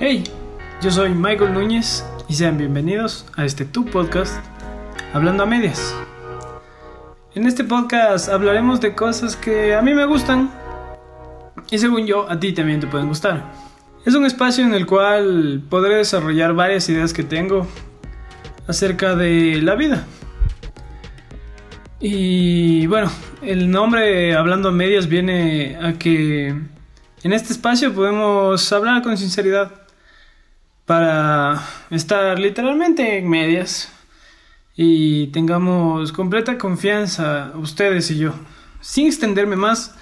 Hey, yo soy Michael Núñez y sean bienvenidos a este Tu Podcast, Hablando a Medias. En este podcast hablaremos de cosas que a mí me gustan y según yo a ti también te pueden gustar. Es un espacio en el cual podré desarrollar varias ideas que tengo acerca de la vida. Y bueno, el nombre Hablando a Medias viene a que en este espacio podemos hablar con sinceridad para estar literalmente en medias y tengamos completa confianza ustedes y yo. Sin extenderme más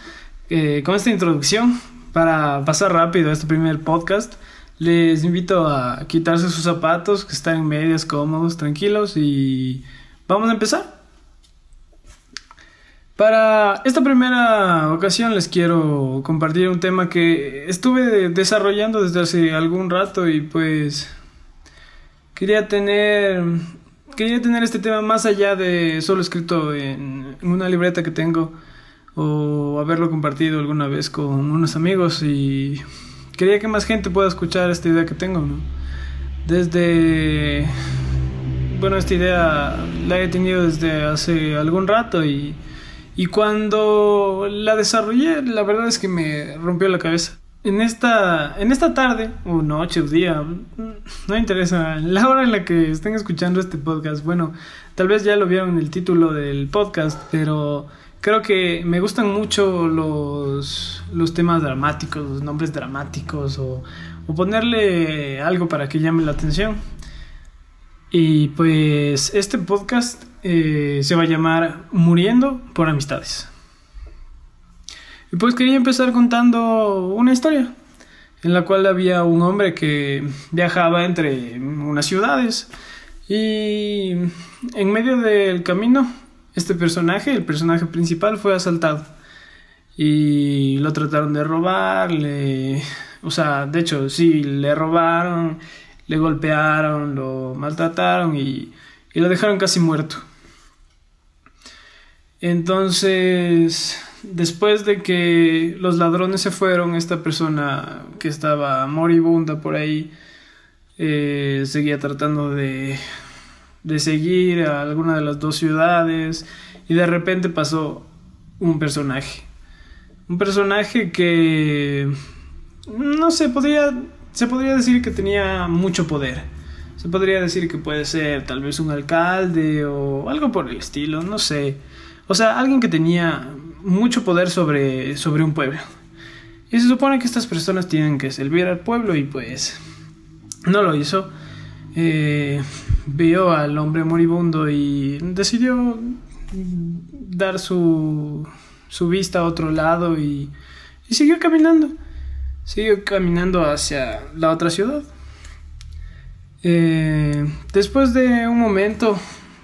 eh, con esta introducción, para pasar rápido a este primer podcast, les invito a quitarse sus zapatos, que están en medias cómodos, tranquilos y vamos a empezar. Para esta primera ocasión les quiero compartir un tema que estuve desarrollando desde hace algún rato y pues quería tener quería tener este tema más allá de solo escrito en, una libreta que tengo o haberlo compartido alguna vez con unos amigos y quería que más gente pueda escuchar esta idea que tengo. Desde bueno, esta idea la he tenido desde hace algún rato y y cuando la desarrollé, la verdad es que me rompió la cabeza. En esta, en esta tarde, o noche, o día, no interesa, la hora en la que estén escuchando este podcast, bueno, tal vez ya lo vieron en el título del podcast, pero creo que me gustan mucho los, los temas dramáticos, los nombres dramáticos, o, o ponerle algo para que llame la atención. Y pues este podcast eh, se va a llamar Muriendo por Amistades. Y pues quería empezar contando una historia en la cual había un hombre que viajaba entre unas ciudades y en medio del camino este personaje, el personaje principal, fue asaltado y lo trataron de robar, o sea, de hecho sí, le robaron, le golpearon, lo maltrataron y, y lo dejaron casi muerto. Entonces, después de que los ladrones se fueron, esta persona que estaba moribunda por ahí eh, seguía tratando de, de seguir a alguna de las dos ciudades y de repente pasó un personaje. Un personaje que, no sé, podría, se podría decir que tenía mucho poder. Se podría decir que puede ser tal vez un alcalde o algo por el estilo, no sé. O sea, alguien que tenía mucho poder sobre, sobre un pueblo. Y se supone que estas personas tienen que servir al pueblo y pues no lo hizo. Eh, vio al hombre moribundo y decidió dar su, su vista a otro lado y, y siguió caminando. Siguió caminando hacia la otra ciudad. Eh, después de un momento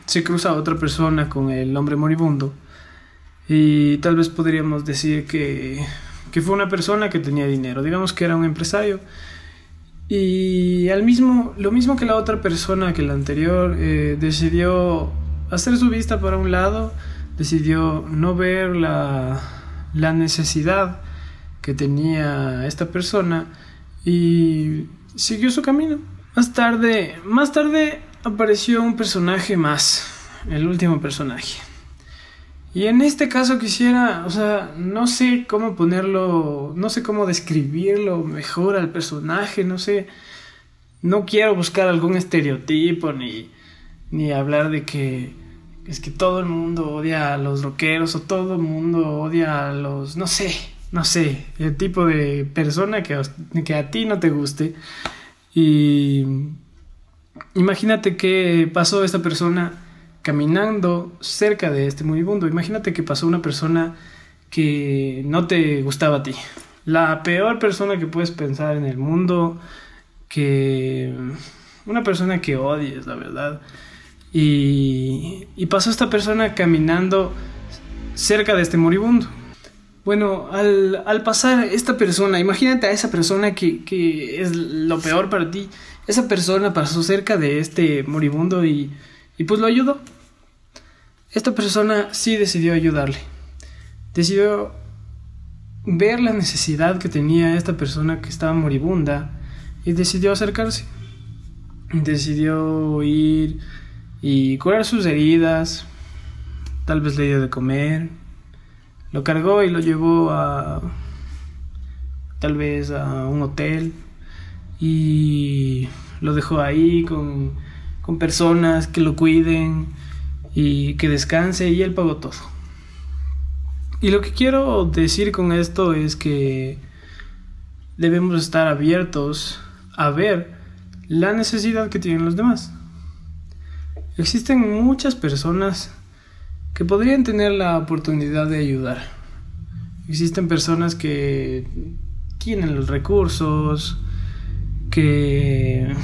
se cruza otra persona con el hombre moribundo. Y tal vez podríamos decir que, que fue una persona que tenía dinero, digamos que era un empresario. Y al mismo, lo mismo que la otra persona que la anterior eh, decidió hacer su vista para un lado, decidió no ver la, la necesidad que tenía esta persona y siguió su camino. Más tarde, más tarde apareció un personaje más, el último personaje. Y en este caso quisiera, o sea, no sé cómo ponerlo, no sé cómo describirlo mejor al personaje, no sé, no quiero buscar algún estereotipo ni, ni hablar de que es que todo el mundo odia a los rockeros o todo el mundo odia a los, no sé, no sé, el tipo de persona que, que a ti no te guste. Y imagínate que pasó esta persona caminando cerca de este moribundo. Imagínate que pasó una persona que no te gustaba a ti. La peor persona que puedes pensar en el mundo, que una persona que odies, la verdad. Y, y pasó esta persona caminando cerca de este moribundo. Bueno, al, pasar esta persona, imagínate a esa persona que, que, es lo peor para ti. Esa persona pasó cerca de este moribundo y, y pues lo ayudó. Esta persona sí decidió ayudarle. Decidió ver la necesidad que tenía esta persona que estaba moribunda y decidió acercarse. Decidió ir y curar sus heridas, tal vez le dio de comer, lo cargó y lo llevó a tal vez a un hotel y lo dejó ahí con, con personas que lo cuiden y que descanse y él pagó todo. Y lo que quiero decir con esto es que debemos estar abiertos a ver la necesidad que tienen los demás. Existen muchas personas que podrían tener la oportunidad de ayudar. Existen personas que tienen los recursos, que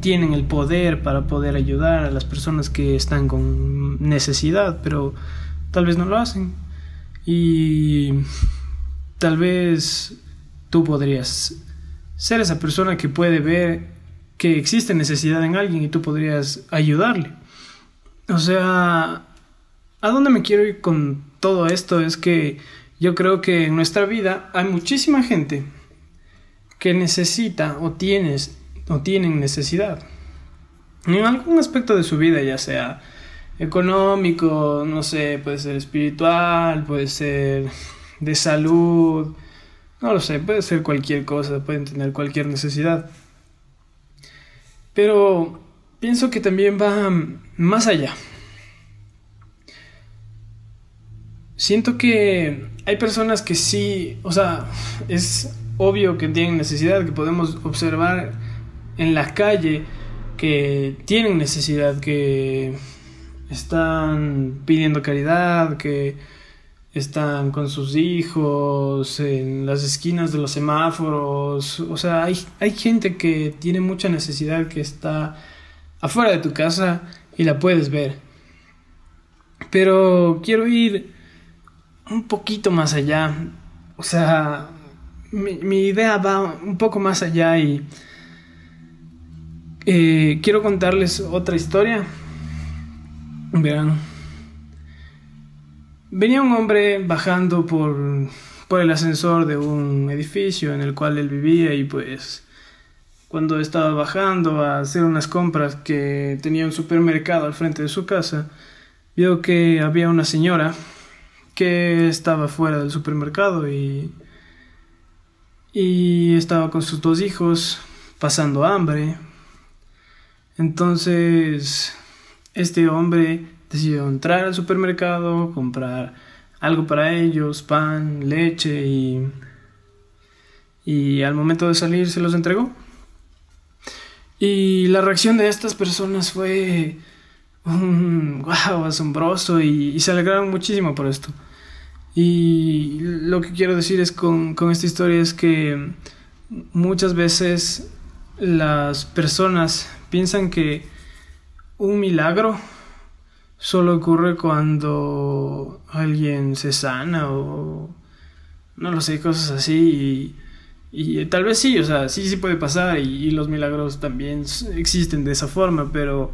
tienen el poder para poder ayudar a las personas que están con necesidad, pero tal vez no lo hacen. Y tal vez tú podrías ser esa persona que puede ver que existe necesidad en alguien y tú podrías ayudarle. O sea, ¿a dónde me quiero ir con todo esto? Es que yo creo que en nuestra vida hay muchísima gente que necesita o tienes o tienen necesidad en algún aspecto de su vida, ya sea económico, no sé, puede ser espiritual, puede ser de salud, no lo sé, puede ser cualquier cosa, pueden tener cualquier necesidad. Pero pienso que también va más allá. Siento que hay personas que sí, o sea, es obvio que tienen necesidad, que podemos observar en la calle que tienen necesidad, que están pidiendo caridad, que están con sus hijos en las esquinas de los semáforos. O sea, hay, hay gente que tiene mucha necesidad que está afuera de tu casa y la puedes ver. Pero quiero ir un poquito más allá. O sea, mi, idea va un poco más allá y eh, quiero contarles otra historia. Verán. Venía un hombre bajando por, por el ascensor de un edificio en el cual él vivía y pues cuando estaba bajando a hacer unas compras que tenía un supermercado al frente de su casa, vio que había una señora que estaba fuera del supermercado y, y estaba con sus dos hijos pasando hambre. Entonces, este hombre decidió entrar al supermercado, comprar algo para ellos, pan, leche y, y al momento de salir se los entregó. Y la reacción de estas personas fue un wow, asombroso y, y, se alegraron muchísimo por esto. Y lo que quiero decir es con, con esta historia es que muchas veces las personas piensan que un milagro solo ocurre cuando alguien se sana o no lo sé, cosas así. Y, tal vez sí, o sea, sí, sí puede pasar y, los milagros también existen de esa forma, pero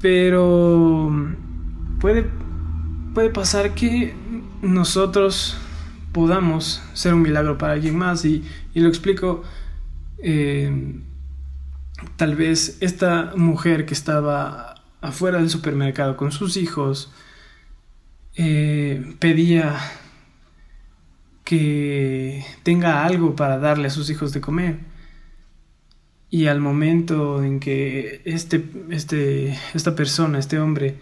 pero puede puede pasar que nosotros podamos ser un milagro para alguien más y, lo explico eh, tal vez esta mujer que estaba afuera del supermercado con sus hijos eh, pedía que tenga algo para darle a sus hijos de comer. Y al momento en que este, este, esta persona, este hombre,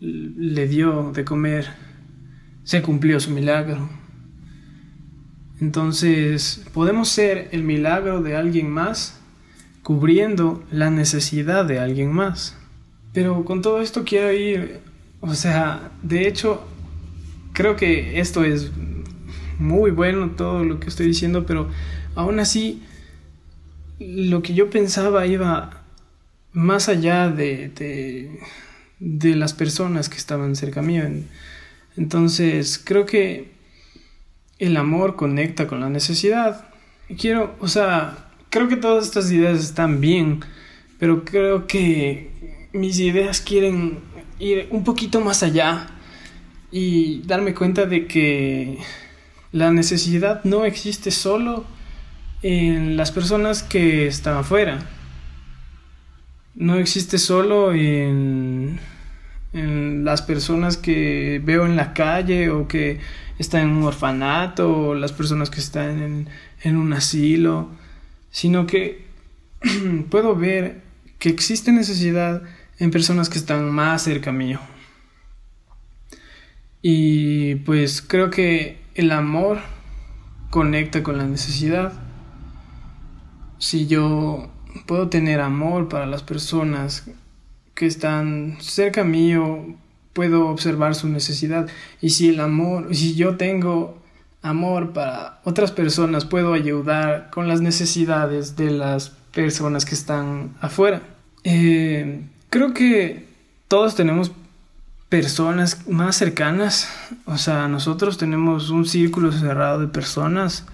le dio de comer, se cumplió su milagro. Entonces, podemos ser el milagro de alguien más cubriendo la necesidad de alguien más. Pero con todo esto quiero ir, o sea, de hecho, creo que esto es muy bueno todo lo que estoy diciendo, pero aún así, lo que yo pensaba iba más allá de, de, las personas que estaban cerca mío. Entonces, creo que el amor conecta con la necesidad. Quiero, o sea, creo que todas estas ideas están bien, pero creo que mis ideas quieren ir un poquito más allá y darme cuenta de que la necesidad no existe solo en las personas que están afuera. No existe solo en, en las personas que veo en la calle o que están en un orfanato o las personas que están en, en un asilo, sino que puedo ver que existe necesidad en personas que están más cerca mío. Y pues creo que el amor conecta con la necesidad. Si yo puedo tener amor para las personas que están cerca mío, puedo observar su necesidad. Y si el amor, si yo tengo amor para otras personas, puedo ayudar con las necesidades de las personas que están afuera. Eh, creo que todos tenemos personas más cercanas, o sea, nosotros tenemos un círculo cerrado de personas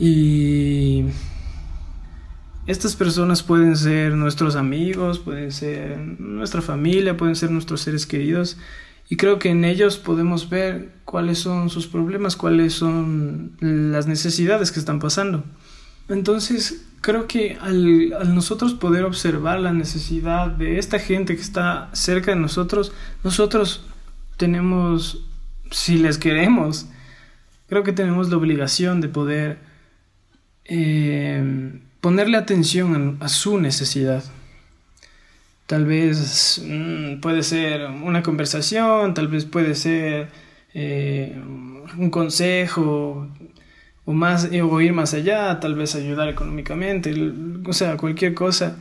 y estas personas pueden ser nuestros amigos, pueden ser nuestra familia, pueden ser nuestros seres queridos y creo que en ellos podemos ver cuáles son sus problemas, cuáles son las necesidades que están pasando. Entonces, creo que al, nosotros poder observar la necesidad de esta gente que está cerca de nosotros, nosotros tenemos, si les queremos, creo que tenemos la obligación de poder eh, ponerle atención a, su necesidad. Tal vez mm, puede ser una conversación, tal vez puede ser eh, un consejo, o más o ir más allá, tal vez ayudar económicamente, o sea, cualquier cosa,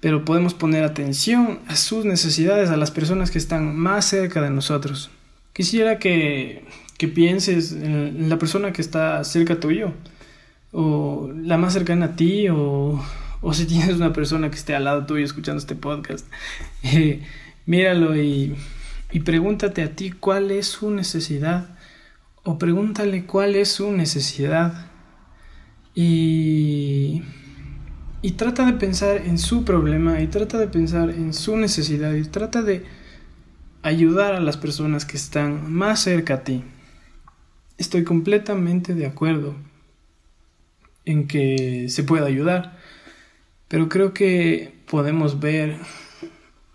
pero podemos poner atención a sus necesidades, a las personas que están más cerca de nosotros. Quisiera que, que pienses en la persona que está cerca tuyo, o la más cercana a ti, o, o si tienes una persona que esté al lado tuyo escuchando este podcast, eh, míralo y, y pregúntate a ti cuál es su necesidad o pregúntale cuál es su necesidad y, y trata de pensar en su problema y trata de pensar en su necesidad y trata de ayudar a las personas que están más cerca a ti. Estoy completamente de acuerdo en que se pueda ayudar, pero creo que podemos ver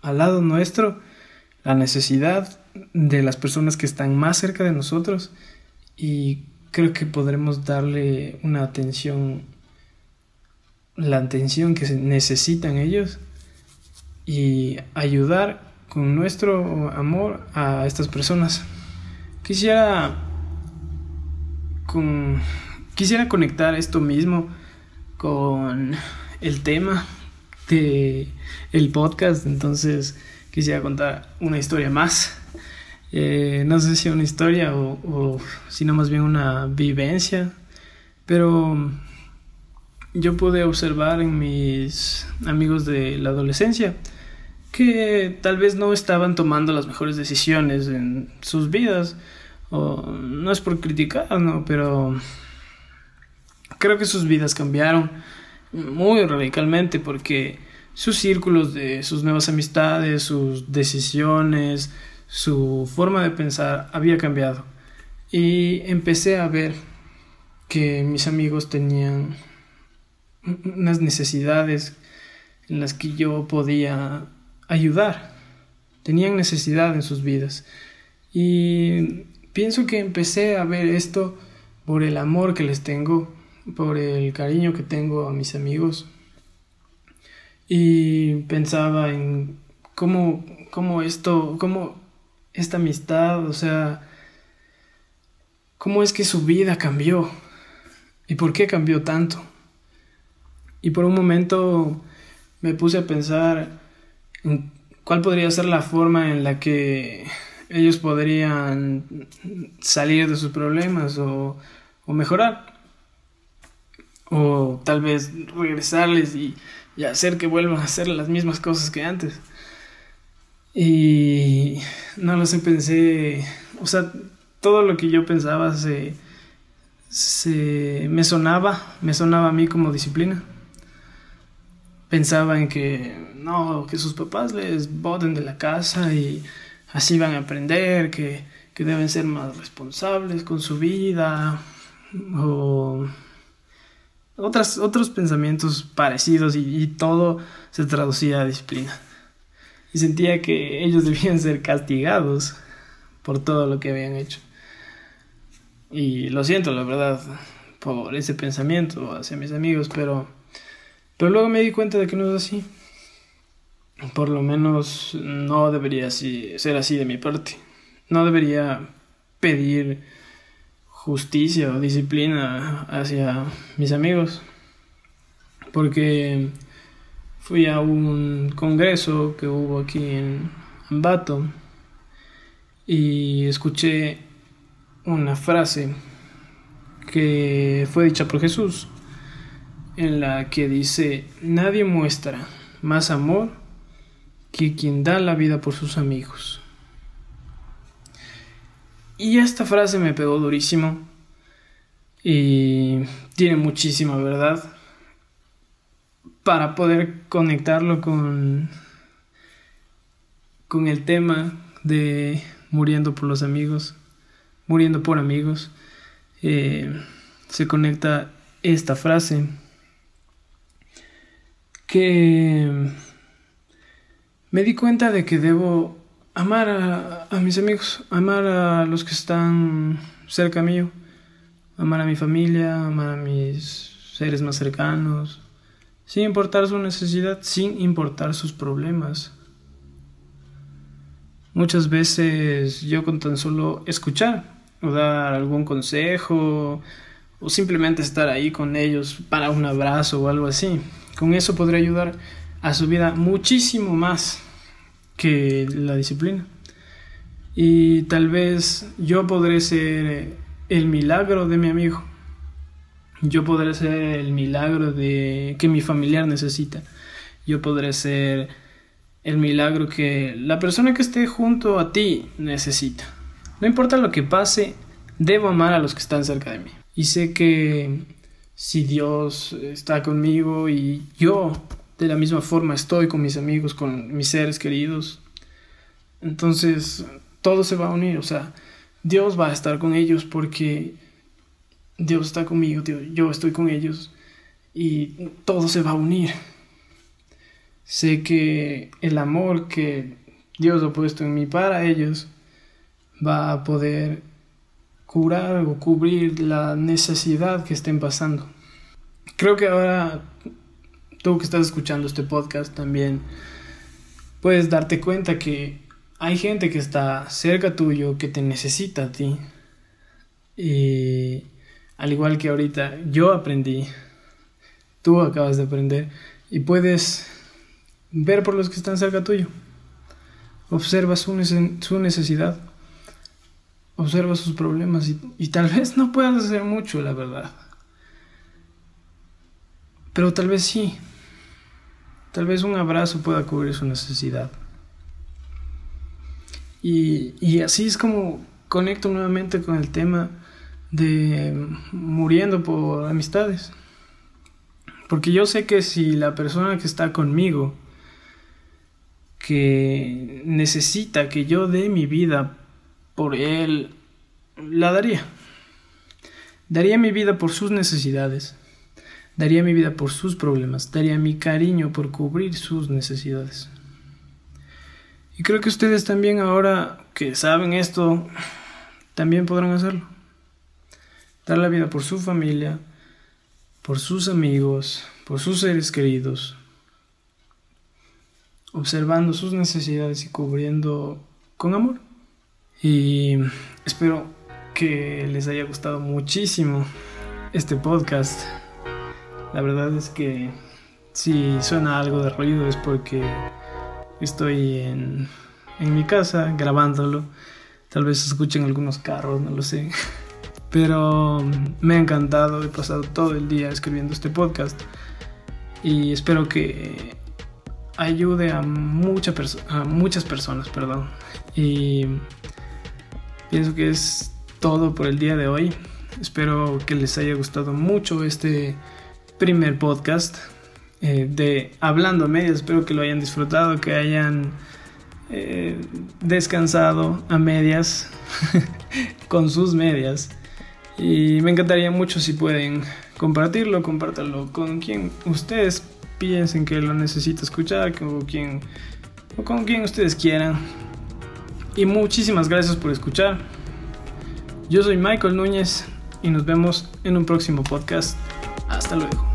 al lado nuestro la necesidad de las personas que están más cerca de nosotros y creo que podremos darle una atención, la atención que necesitan ellos y ayudar con nuestro amor a estas personas. Quisiera con, quisiera conectar esto mismo con el tema de el podcast, entonces quisiera contar una historia más eh, no sé si una historia o, o sino más bien una vivencia, pero yo pude observar en mis amigos de la adolescencia que tal vez no estaban tomando las mejores decisiones en sus vidas, o no es por criticar, ¿no? pero creo que sus vidas cambiaron muy radicalmente porque sus círculos de sus nuevas amistades, sus decisiones, su forma de pensar había cambiado y empecé a ver que mis amigos tenían unas necesidades en las que yo podía ayudar. Tenían necesidad en sus vidas. Y pienso que empecé a ver esto por el amor que les tengo, por el cariño que tengo a mis amigos. Y pensaba en cómo, cómo esto, cómo esta amistad, o sea, cómo es que su vida cambió y por qué cambió tanto. Y por un momento me puse a pensar en cuál podría ser la forma en la que ellos podrían salir de sus problemas o, o mejorar. O tal vez regresarles y, y hacer que vuelvan a hacer las mismas cosas que antes. Y no lo sé, pensé, o sea, todo lo que yo pensaba se, se me sonaba, me sonaba a mí como disciplina. Pensaba en que no, que sus papás les boten de la casa y así van a aprender, que, que deben ser más responsables con su vida, o, otras, otros pensamientos parecidos y, todo se traducía a disciplina. Y sentía que ellos debían ser castigados por todo lo que habían hecho. Y lo siento, la verdad, por ese pensamiento hacia mis amigos, pero, pero luego me di cuenta de que no es así. Por lo menos no debería ser así de mi parte. No debería pedir justicia o disciplina hacia mis amigos. Porque fui a un congreso que hubo aquí en Ambato y escuché una frase que fue dicha por Jesús en la que dice, nadie muestra más amor que quien da la vida por sus amigos. Y esta frase me pegó durísimo. Y tiene muchísima verdad. Para poder conectarlo con con el tema de muriendo por los amigos, muriendo por amigos, eh, se conecta esta frase. Que me di cuenta de que debo amar a, mis amigos, amar a los que están cerca mío, amar a mi familia, amar a mis seres más cercanos, sin importar su necesidad, sin importar sus problemas. Muchas veces yo con tan solo escuchar o dar algún consejo o simplemente estar ahí con ellos para un abrazo o algo así, con eso podría ayudar a su vida muchísimo más que la disciplina. Y tal vez yo podré ser el milagro de mi amigo. Yo podré ser el milagro de que mi familiar necesita. Yo podré ser el milagro que la persona que esté junto a ti necesita. No importa lo que pase, debo amar a los que están cerca de mí. Y sé que si Dios está conmigo y yo de la misma forma estoy con mis amigos, con mis seres queridos. Entonces todo se va a unir, o sea, Dios va a estar con ellos porque Dios está conmigo, yo estoy con ellos y todo se va a unir. Sé que el amor que Dios ha puesto en mí para ellos va a poder curar o cubrir la necesidad que estén pasando. Creo que ahora tú que estás escuchando este podcast también puedes darte cuenta que hay gente que está cerca tuyo, que te necesita a ti. Y al igual que ahorita yo aprendí, tú acabas de aprender y puedes ver por los que están cerca tuyo. Observa su, necesidad, observa sus problemas y, y tal vez no puedas hacer mucho, la verdad. Pero tal vez sí, Tal vez un abrazo pueda cubrir su necesidad. Y, así es como conecto nuevamente con el tema de muriendo por amistades. Porque yo sé que si la persona que está conmigo, que necesita que yo dé mi vida por él, la daría. Daría mi vida por sus necesidades. Daría mi vida por sus problemas, daría mi cariño por cubrir sus necesidades. Y creo que ustedes también ahora que saben esto, también podrán hacerlo. Dar la vida por su familia, por sus amigos, por sus seres queridos, observando sus necesidades y cubriendo con amor. Y espero que les haya gustado muchísimo este podcast. La verdad es que si suena algo de ruido es porque estoy en, en mi casa grabándolo. Tal vez escuchen algunos carros, no lo sé. Pero me ha encantado, he pasado todo el día escribiendo este podcast y espero que ayude a, mucha a muchas personas. Perdón. Y pienso que es todo por el día de hoy. Espero que les haya gustado mucho este primer podcast eh, de Hablando Medias. Espero que lo hayan disfrutado, que hayan eh, descansado a medias con sus medias. Y me encantaría mucho si pueden compartirlo, compártanlo con quien ustedes piensen que lo necesita escuchar, quien, o con quien ustedes quieran. Y muchísimas gracias por escuchar. Yo soy Michael Núñez y nos vemos en un próximo podcast. Hasta luego.